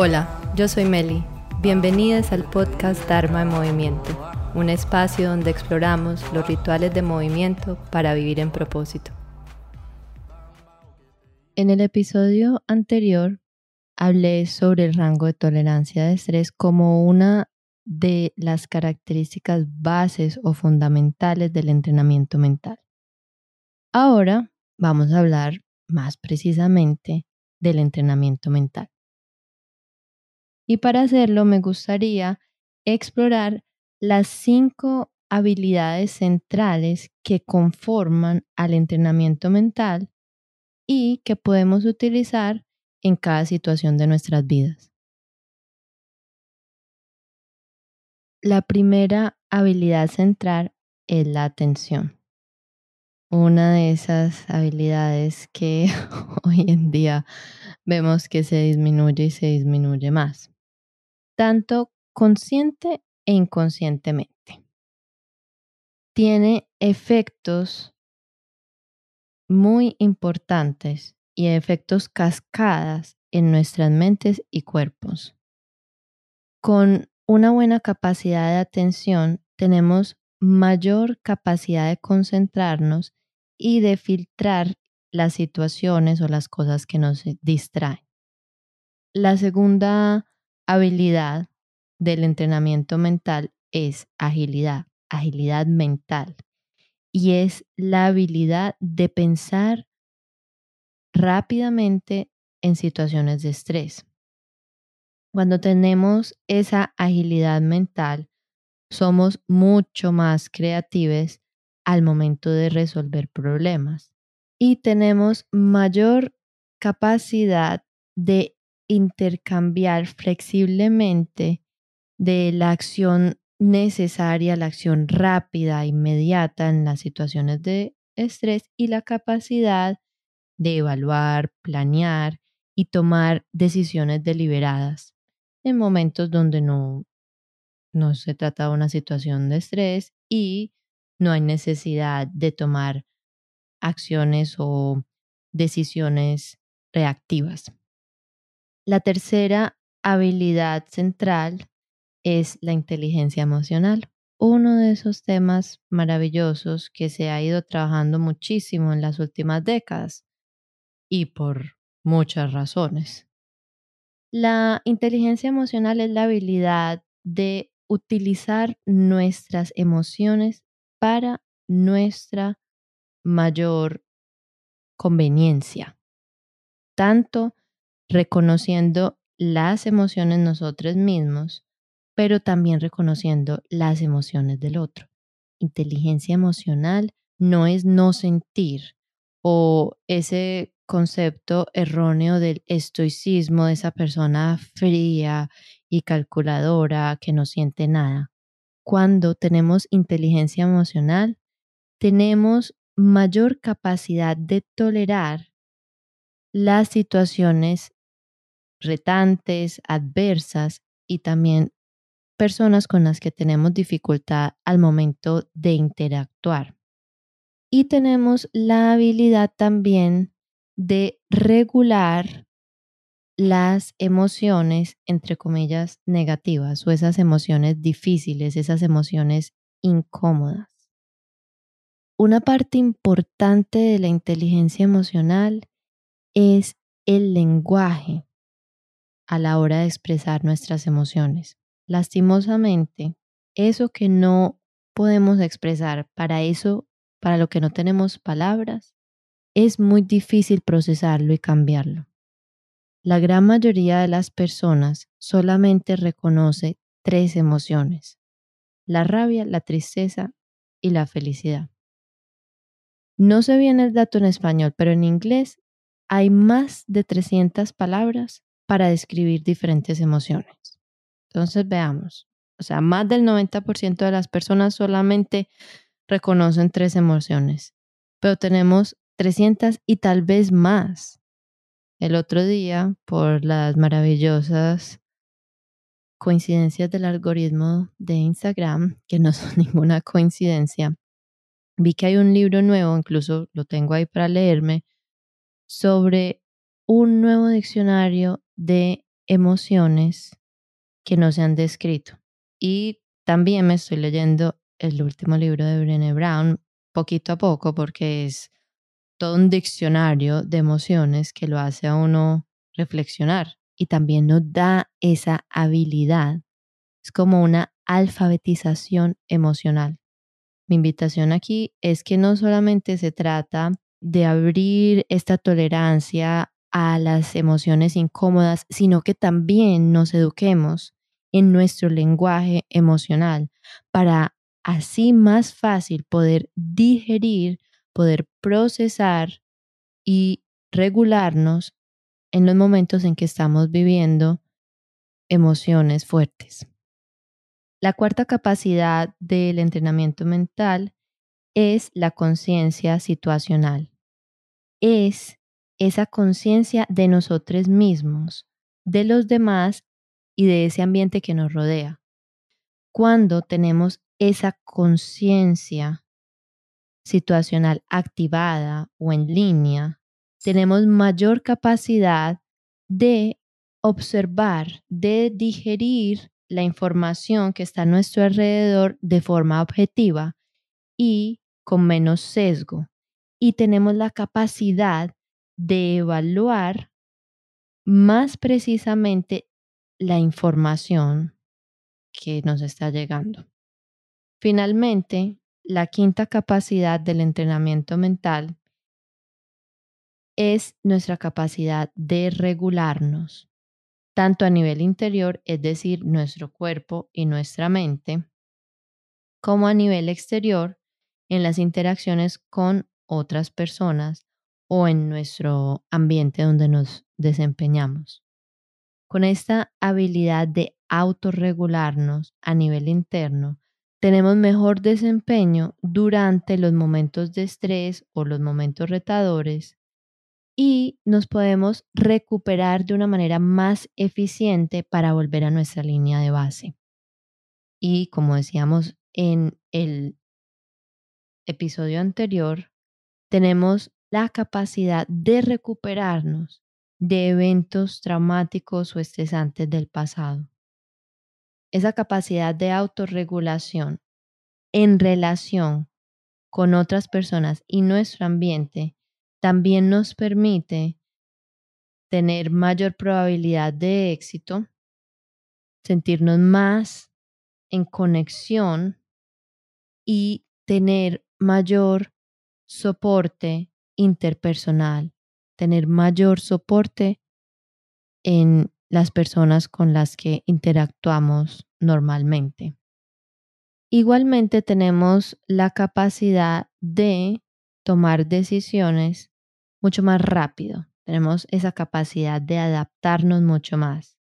Hola, yo soy Meli. Bienvenidas al podcast Dharma en Movimiento, un espacio donde exploramos los rituales de movimiento para vivir en propósito. En el episodio anterior hablé sobre el rango de tolerancia de estrés como una de las características bases o fundamentales del entrenamiento mental. Ahora vamos a hablar más precisamente del entrenamiento mental. Y para hacerlo me gustaría explorar las cinco habilidades centrales que conforman al entrenamiento mental y que podemos utilizar en cada situación de nuestras vidas. La primera habilidad central es la atención. Una de esas habilidades que hoy en día vemos que se disminuye y se disminuye más tanto consciente e inconscientemente. Tiene efectos muy importantes y efectos cascadas en nuestras mentes y cuerpos. Con una buena capacidad de atención tenemos mayor capacidad de concentrarnos y de filtrar las situaciones o las cosas que nos distraen. La segunda habilidad del entrenamiento mental es agilidad, agilidad mental. Y es la habilidad de pensar rápidamente en situaciones de estrés. Cuando tenemos esa agilidad mental, somos mucho más creativos al momento de resolver problemas y tenemos mayor capacidad de intercambiar flexiblemente de la acción necesaria, la acción rápida, inmediata en las situaciones de estrés y la capacidad de evaluar, planear y tomar decisiones deliberadas en momentos donde no, no se trata de una situación de estrés y no hay necesidad de tomar acciones o decisiones reactivas. La tercera habilidad central es la inteligencia emocional, uno de esos temas maravillosos que se ha ido trabajando muchísimo en las últimas décadas y por muchas razones. La inteligencia emocional es la habilidad de utilizar nuestras emociones para nuestra mayor conveniencia, tanto reconociendo las emociones nosotros mismos, pero también reconociendo las emociones del otro. Inteligencia emocional no es no sentir o ese concepto erróneo del estoicismo de esa persona fría y calculadora que no siente nada. Cuando tenemos inteligencia emocional, tenemos mayor capacidad de tolerar las situaciones retantes, adversas y también personas con las que tenemos dificultad al momento de interactuar. Y tenemos la habilidad también de regular las emociones, entre comillas, negativas o esas emociones difíciles, esas emociones incómodas. Una parte importante de la inteligencia emocional es el lenguaje a la hora de expresar nuestras emociones. Lastimosamente, eso que no podemos expresar, para eso, para lo que no tenemos palabras, es muy difícil procesarlo y cambiarlo. La gran mayoría de las personas solamente reconoce tres emociones, la rabia, la tristeza y la felicidad. No sé bien el dato en español, pero en inglés hay más de 300 palabras para describir diferentes emociones. Entonces veamos, o sea, más del 90% de las personas solamente reconocen tres emociones, pero tenemos 300 y tal vez más. El otro día, por las maravillosas coincidencias del algoritmo de Instagram, que no son ninguna coincidencia, vi que hay un libro nuevo, incluso lo tengo ahí para leerme, sobre un nuevo diccionario de emociones que no se han descrito. Y también me estoy leyendo el último libro de Brené Brown poquito a poco porque es todo un diccionario de emociones que lo hace a uno reflexionar y también nos da esa habilidad. Es como una alfabetización emocional. Mi invitación aquí es que no solamente se trata de abrir esta tolerancia a las emociones incómodas, sino que también nos eduquemos en nuestro lenguaje emocional para así más fácil poder digerir, poder procesar y regularnos en los momentos en que estamos viviendo emociones fuertes. La cuarta capacidad del entrenamiento mental es la conciencia situacional. Es esa conciencia de nosotros mismos, de los demás y de ese ambiente que nos rodea. Cuando tenemos esa conciencia situacional activada o en línea, tenemos mayor capacidad de observar, de digerir la información que está a nuestro alrededor de forma objetiva y con menos sesgo. Y tenemos la capacidad de evaluar más precisamente la información que nos está llegando. Finalmente, la quinta capacidad del entrenamiento mental es nuestra capacidad de regularnos tanto a nivel interior, es decir, nuestro cuerpo y nuestra mente, como a nivel exterior, en las interacciones con otras personas o en nuestro ambiente donde nos desempeñamos. Con esta habilidad de autorregularnos a nivel interno, tenemos mejor desempeño durante los momentos de estrés o los momentos retadores y nos podemos recuperar de una manera más eficiente para volver a nuestra línea de base. Y como decíamos en el episodio anterior, tenemos la capacidad de recuperarnos de eventos traumáticos o estresantes del pasado. Esa capacidad de autorregulación en relación con otras personas y nuestro ambiente también nos permite tener mayor probabilidad de éxito, sentirnos más en conexión y tener mayor soporte interpersonal, tener mayor soporte en las personas con las que interactuamos normalmente. Igualmente tenemos la capacidad de tomar decisiones mucho más rápido. Tenemos esa capacidad de adaptarnos mucho más,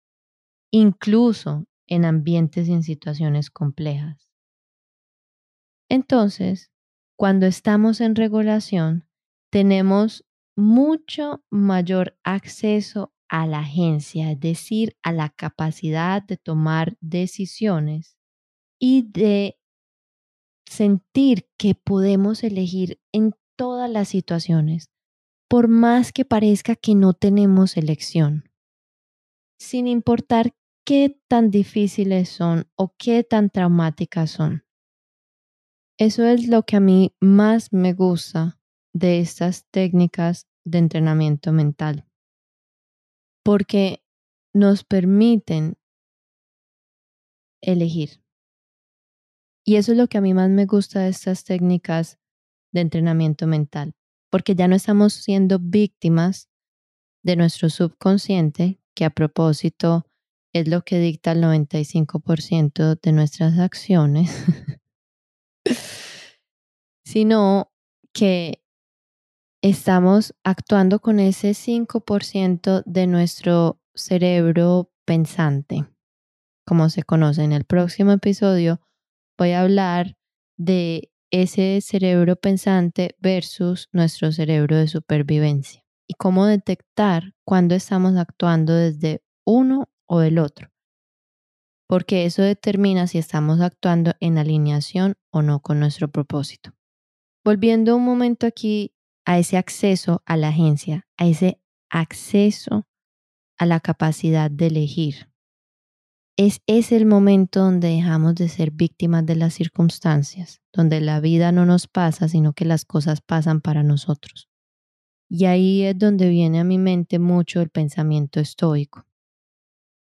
incluso en ambientes y en situaciones complejas. Entonces, cuando estamos en regulación, tenemos mucho mayor acceso a la agencia, es decir, a la capacidad de tomar decisiones y de sentir que podemos elegir en todas las situaciones, por más que parezca que no tenemos elección, sin importar qué tan difíciles son o qué tan traumáticas son. Eso es lo que a mí más me gusta de estas técnicas de entrenamiento mental, porque nos permiten elegir. Y eso es lo que a mí más me gusta de estas técnicas de entrenamiento mental, porque ya no estamos siendo víctimas de nuestro subconsciente, que a propósito es lo que dicta el 95% de nuestras acciones, sino que estamos actuando con ese 5% de nuestro cerebro pensante, como se conoce. En el próximo episodio voy a hablar de ese cerebro pensante versus nuestro cerebro de supervivencia y cómo detectar cuando estamos actuando desde uno o el otro, porque eso determina si estamos actuando en alineación o no con nuestro propósito. Volviendo un momento aquí a ese acceso a la agencia, a ese acceso a la capacidad de elegir. Es, es el momento donde dejamos de ser víctimas de las circunstancias, donde la vida no nos pasa, sino que las cosas pasan para nosotros. Y ahí es donde viene a mi mente mucho el pensamiento estoico.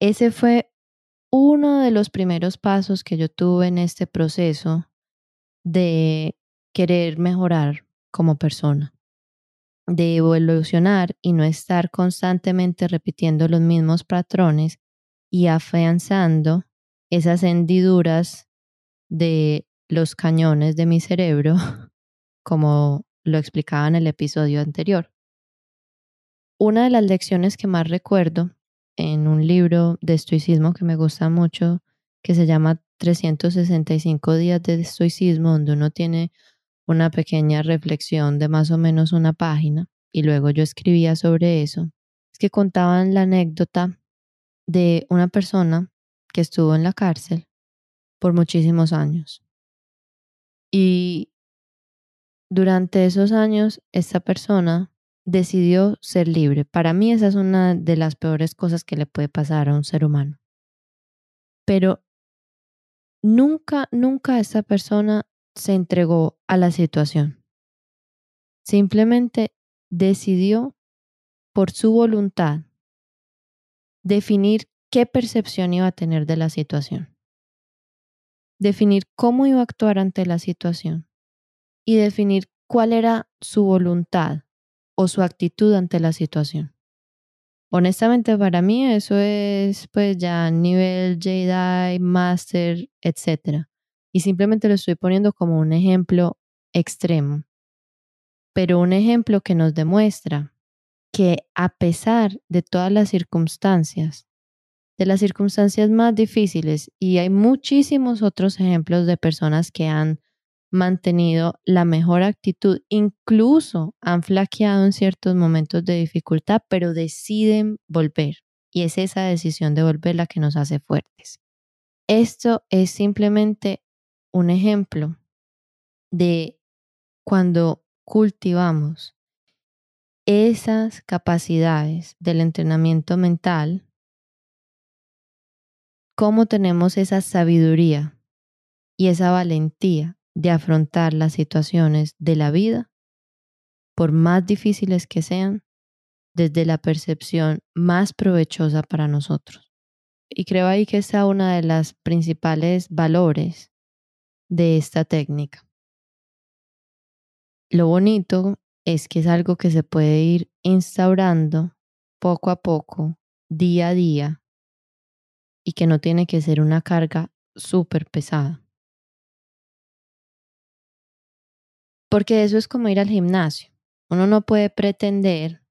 Ese fue uno de los primeros pasos que yo tuve en este proceso de querer mejorar como persona, de evolucionar y no estar constantemente repitiendo los mismos patrones y afianzando esas hendiduras de los cañones de mi cerebro, como lo explicaba en el episodio anterior. Una de las lecciones que más recuerdo en un libro de estoicismo que me gusta mucho, que se llama 365 días de estoicismo, donde uno tiene una pequeña reflexión de más o menos una página, y luego yo escribía sobre eso, es que contaban la anécdota de una persona que estuvo en la cárcel por muchísimos años. Y durante esos años, esta persona decidió ser libre. Para mí esa es una de las peores cosas que le puede pasar a un ser humano. Pero nunca, nunca esta persona se entregó a la situación. Simplemente decidió por su voluntad definir qué percepción iba a tener de la situación, definir cómo iba a actuar ante la situación y definir cuál era su voluntad o su actitud ante la situación. Honestamente, para mí eso es pues ya nivel Jedi, Master, etc. Y simplemente lo estoy poniendo como un ejemplo extremo, pero un ejemplo que nos demuestra que a pesar de todas las circunstancias, de las circunstancias más difíciles, y hay muchísimos otros ejemplos de personas que han mantenido la mejor actitud, incluso han flaqueado en ciertos momentos de dificultad, pero deciden volver. Y es esa decisión de volver la que nos hace fuertes. Esto es simplemente un ejemplo de cuando cultivamos esas capacidades del entrenamiento mental, cómo tenemos esa sabiduría y esa valentía de afrontar las situaciones de la vida, por más difíciles que sean, desde la percepción más provechosa para nosotros. Y creo ahí que está una de las principales valores de esta técnica. Lo bonito es que es algo que se puede ir instaurando poco a poco, día a día, y que no tiene que ser una carga súper pesada. Porque eso es como ir al gimnasio. Uno no puede pretender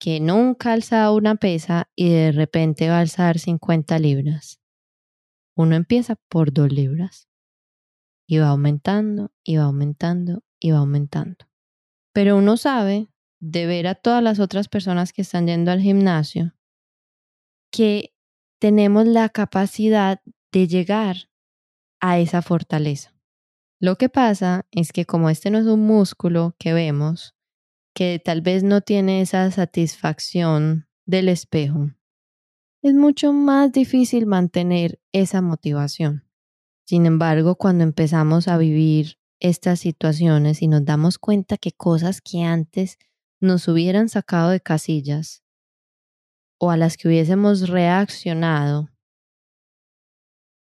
que nunca ha una pesa y de repente va a alzar 50 libras. Uno empieza por dos libras y va aumentando y va aumentando y va aumentando. Pero uno sabe de ver a todas las otras personas que están yendo al gimnasio que tenemos la capacidad de llegar a esa fortaleza. Lo que pasa es que como este no es un músculo que vemos, que tal vez no tiene esa satisfacción del espejo, es mucho más difícil mantener esa motivación. Sin embargo, cuando empezamos a vivir estas situaciones y nos damos cuenta que cosas que antes nos hubieran sacado de casillas o a las que hubiésemos reaccionado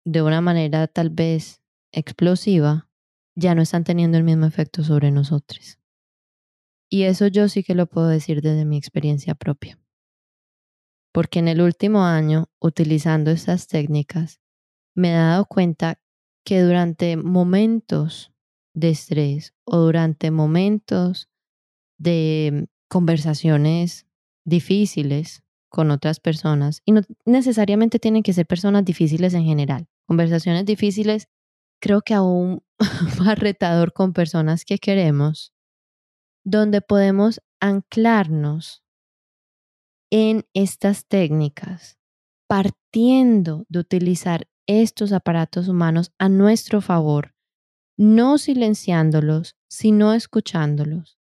de una manera tal vez explosiva, ya no están teniendo el mismo efecto sobre nosotros. Y eso yo sí que lo puedo decir desde mi experiencia propia. Porque en el último año, utilizando estas técnicas, me he dado cuenta que durante momentos de estrés o durante momentos de conversaciones difíciles con otras personas, y no necesariamente tienen que ser personas difíciles en general, conversaciones difíciles creo que aún más retador con personas que queremos, donde podemos anclarnos en estas técnicas, partiendo de utilizar estos aparatos humanos a nuestro favor, no silenciándolos, sino escuchándolos.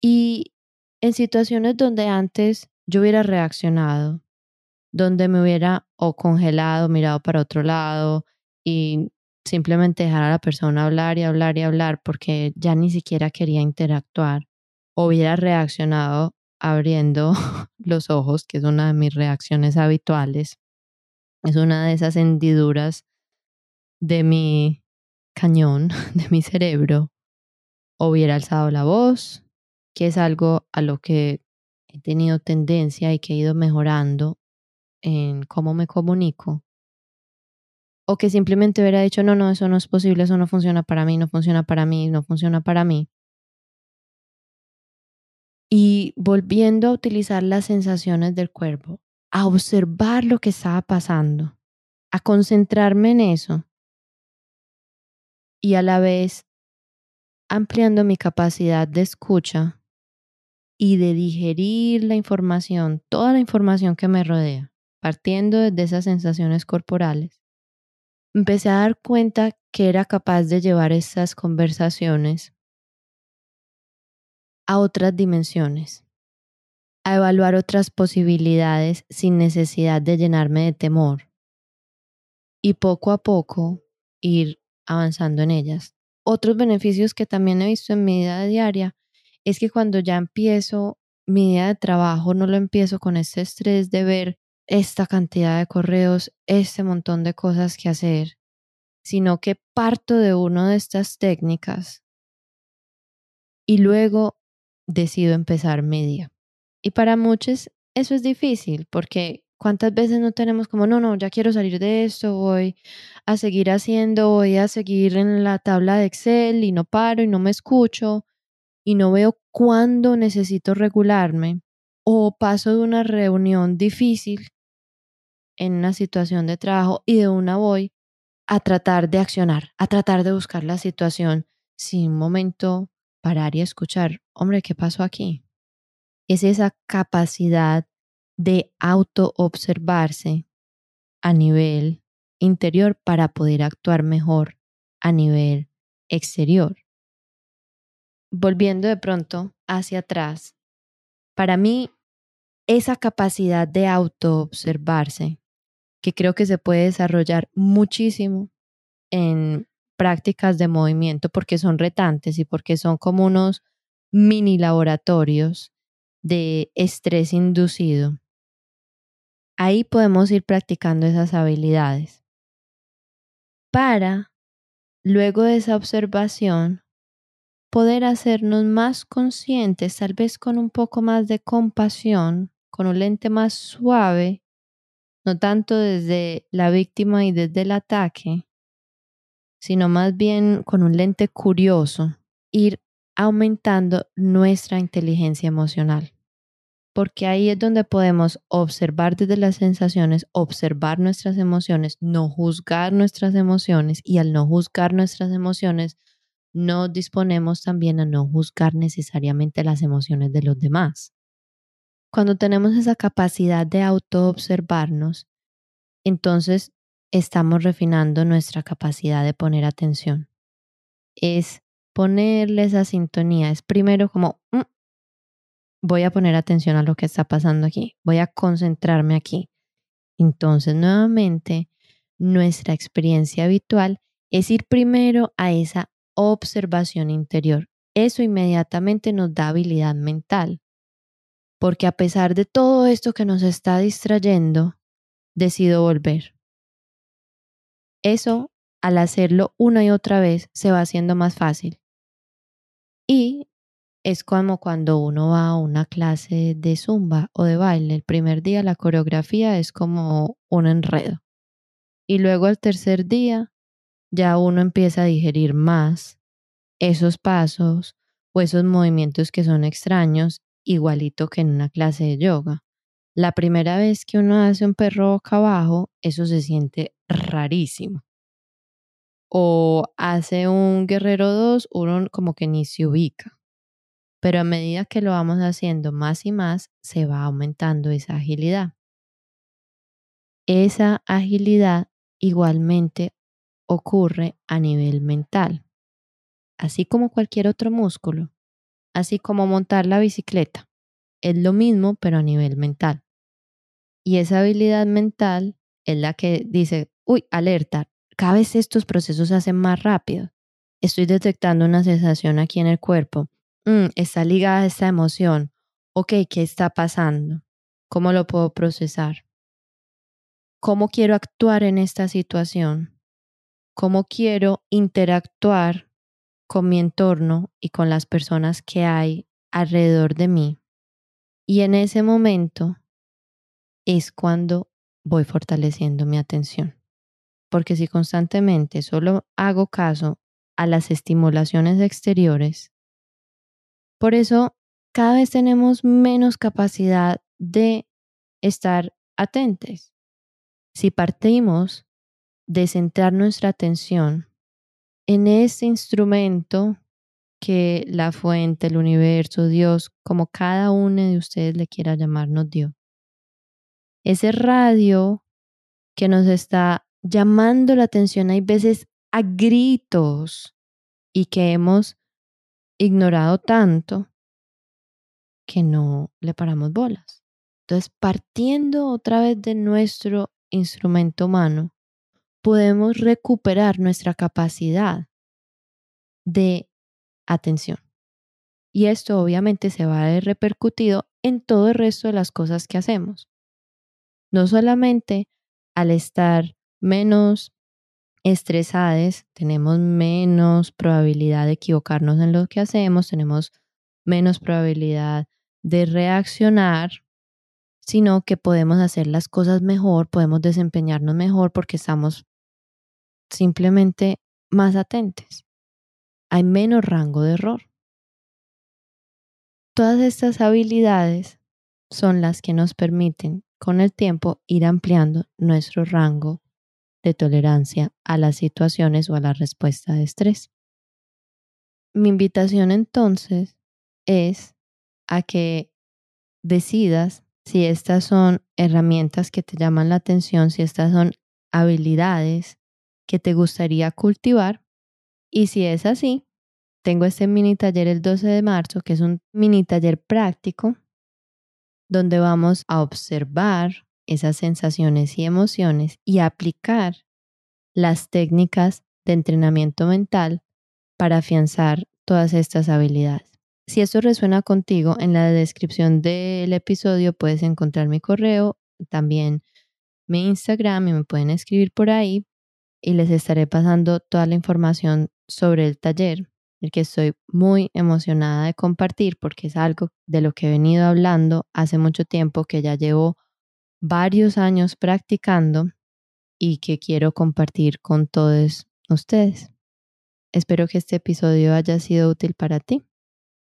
Y en situaciones donde antes yo hubiera reaccionado, donde me hubiera o congelado, mirado para otro lado y simplemente dejar a la persona hablar y hablar y hablar porque ya ni siquiera quería interactuar, hubiera reaccionado abriendo los ojos, que es una de mis reacciones habituales, es una de esas hendiduras de mi cañón, de mi cerebro, hubiera alzado la voz, que es algo a lo que he tenido tendencia y que he ido mejorando en cómo me comunico. O que simplemente hubiera dicho, no, no, eso no es posible, eso no funciona para mí, no funciona para mí, no funciona para mí. Y volviendo a utilizar las sensaciones del cuerpo, a observar lo que estaba pasando, a concentrarme en eso y a la vez ampliando mi capacidad de escucha y de digerir la información, toda la información que me rodea, partiendo desde esas sensaciones corporales, empecé a dar cuenta que era capaz de llevar estas conversaciones a otras dimensiones, a evaluar otras posibilidades sin necesidad de llenarme de temor y poco a poco ir avanzando en ellas. Otros beneficios que también he visto en mi vida diaria es que cuando ya empiezo mi día de trabajo no lo empiezo con este estrés de ver esta cantidad de correos, este montón de cosas que hacer, sino que parto de una de estas técnicas y luego decido empezar mi día. Y para muchos eso es difícil porque cuántas veces no tenemos como, no, no, ya quiero salir de esto, voy a seguir haciendo, voy a seguir en la tabla de Excel y no paro y no me escucho y no veo cuándo necesito regularme o paso de una reunión difícil en una situación de trabajo y de una voy a tratar de accionar, a tratar de buscar la situación sin momento parar y escuchar, hombre, ¿qué pasó aquí? Es esa capacidad de auto-observarse a nivel interior para poder actuar mejor a nivel exterior. Volviendo de pronto hacia atrás, para mí esa capacidad de auto-observarse, que creo que se puede desarrollar muchísimo en prácticas de movimiento porque son retantes y porque son como unos mini laboratorios de estrés inducido. Ahí podemos ir practicando esas habilidades para, luego de esa observación, poder hacernos más conscientes, tal vez con un poco más de compasión, con un lente más suave, no tanto desde la víctima y desde el ataque, sino más bien con un lente curioso, ir aumentando nuestra inteligencia emocional. Porque ahí es donde podemos observar desde las sensaciones, observar nuestras emociones, no juzgar nuestras emociones y al no juzgar nuestras emociones, no disponemos también a no juzgar necesariamente las emociones de los demás. Cuando tenemos esa capacidad de auto-observarnos, entonces estamos refinando nuestra capacidad de poner atención. Es ponerle esa sintonía. Es primero como, mm, voy a poner atención a lo que está pasando aquí, voy a concentrarme aquí. Entonces, nuevamente, nuestra experiencia habitual es ir primero a esa observación interior. Eso inmediatamente nos da habilidad mental, porque a pesar de todo esto que nos está distrayendo, decido volver. Eso, al hacerlo una y otra vez, se va haciendo más fácil. Y es como cuando uno va a una clase de zumba o de baile. El primer día la coreografía es como un enredo. Y luego el tercer día ya uno empieza a digerir más esos pasos o esos movimientos que son extraños, igualito que en una clase de yoga. La primera vez que uno hace un perro boca abajo, eso se siente rarísimo. O hace un guerrero 2, uno como que ni se ubica. Pero a medida que lo vamos haciendo más y más, se va aumentando esa agilidad. Esa agilidad igualmente ocurre a nivel mental, así como cualquier otro músculo, así como montar la bicicleta. es lo mismo, pero a nivel mental. Y esa habilidad mental es la que dice, uy, alerta, cada vez estos procesos se hacen más rápido. Estoy detectando una sensación aquí en el cuerpo. Mm, está ligada a esta emoción. Ok, ¿qué está pasando? ¿Cómo lo puedo procesar? ¿Cómo quiero actuar en esta situación? ¿Cómo quiero interactuar con mi entorno y con las personas que hay alrededor de mí? Y en ese momento es cuando voy fortaleciendo mi atención. Porque si constantemente solo hago caso a las estimulaciones exteriores, por eso cada vez tenemos menos capacidad de estar atentos. Si partimos de centrar nuestra atención en ese instrumento que la fuente, el universo, Dios, como cada uno de ustedes le quiera llamar, nos dio. Ese radio que nos está llamando la atención hay veces a gritos y que hemos ignorado tanto que no le paramos bolas. Entonces, partiendo otra vez de nuestro instrumento humano, podemos recuperar nuestra capacidad de atención. Y esto obviamente se va a ver repercutido en todo el resto de las cosas que hacemos. No solamente al estar menos estresadas, tenemos menos probabilidad de equivocarnos en lo que hacemos, tenemos menos probabilidad de reaccionar, sino que podemos hacer las cosas mejor, podemos desempeñarnos mejor porque estamos simplemente más atentos. Hay menos rango de error. Todas estas habilidades son las que nos permiten con el tiempo ir ampliando nuestro rango de tolerancia a las situaciones o a la respuesta de estrés. Mi invitación entonces es a que decidas si estas son herramientas que te llaman la atención, si estas son habilidades que te gustaría cultivar. Y si es así, tengo este mini taller el 12 de marzo, que es un mini taller práctico, donde vamos a observar esas sensaciones y emociones y aplicar las técnicas de entrenamiento mental para afianzar todas estas habilidades. Si esto resuena contigo, en la descripción del episodio puedes encontrar mi correo, también mi Instagram y me pueden escribir por ahí y les estaré pasando toda la información sobre el taller, el que estoy muy emocionada de compartir porque es algo de lo que he venido hablando hace mucho tiempo, que ya llevo varios años practicando y que quiero compartir con todos ustedes. Espero que este episodio haya sido útil para ti.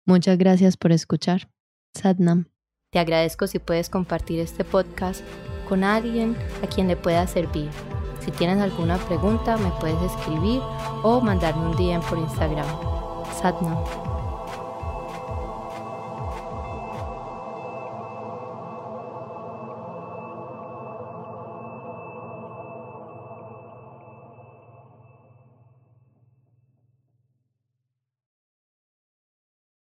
Muchas gracias por escuchar. Sadnam. Te agradezco si puedes compartir este podcast con alguien a quien le pueda servir. Si tienes alguna pregunta, me puedes escribir o mandarme un DM por Instagram. Sadnam.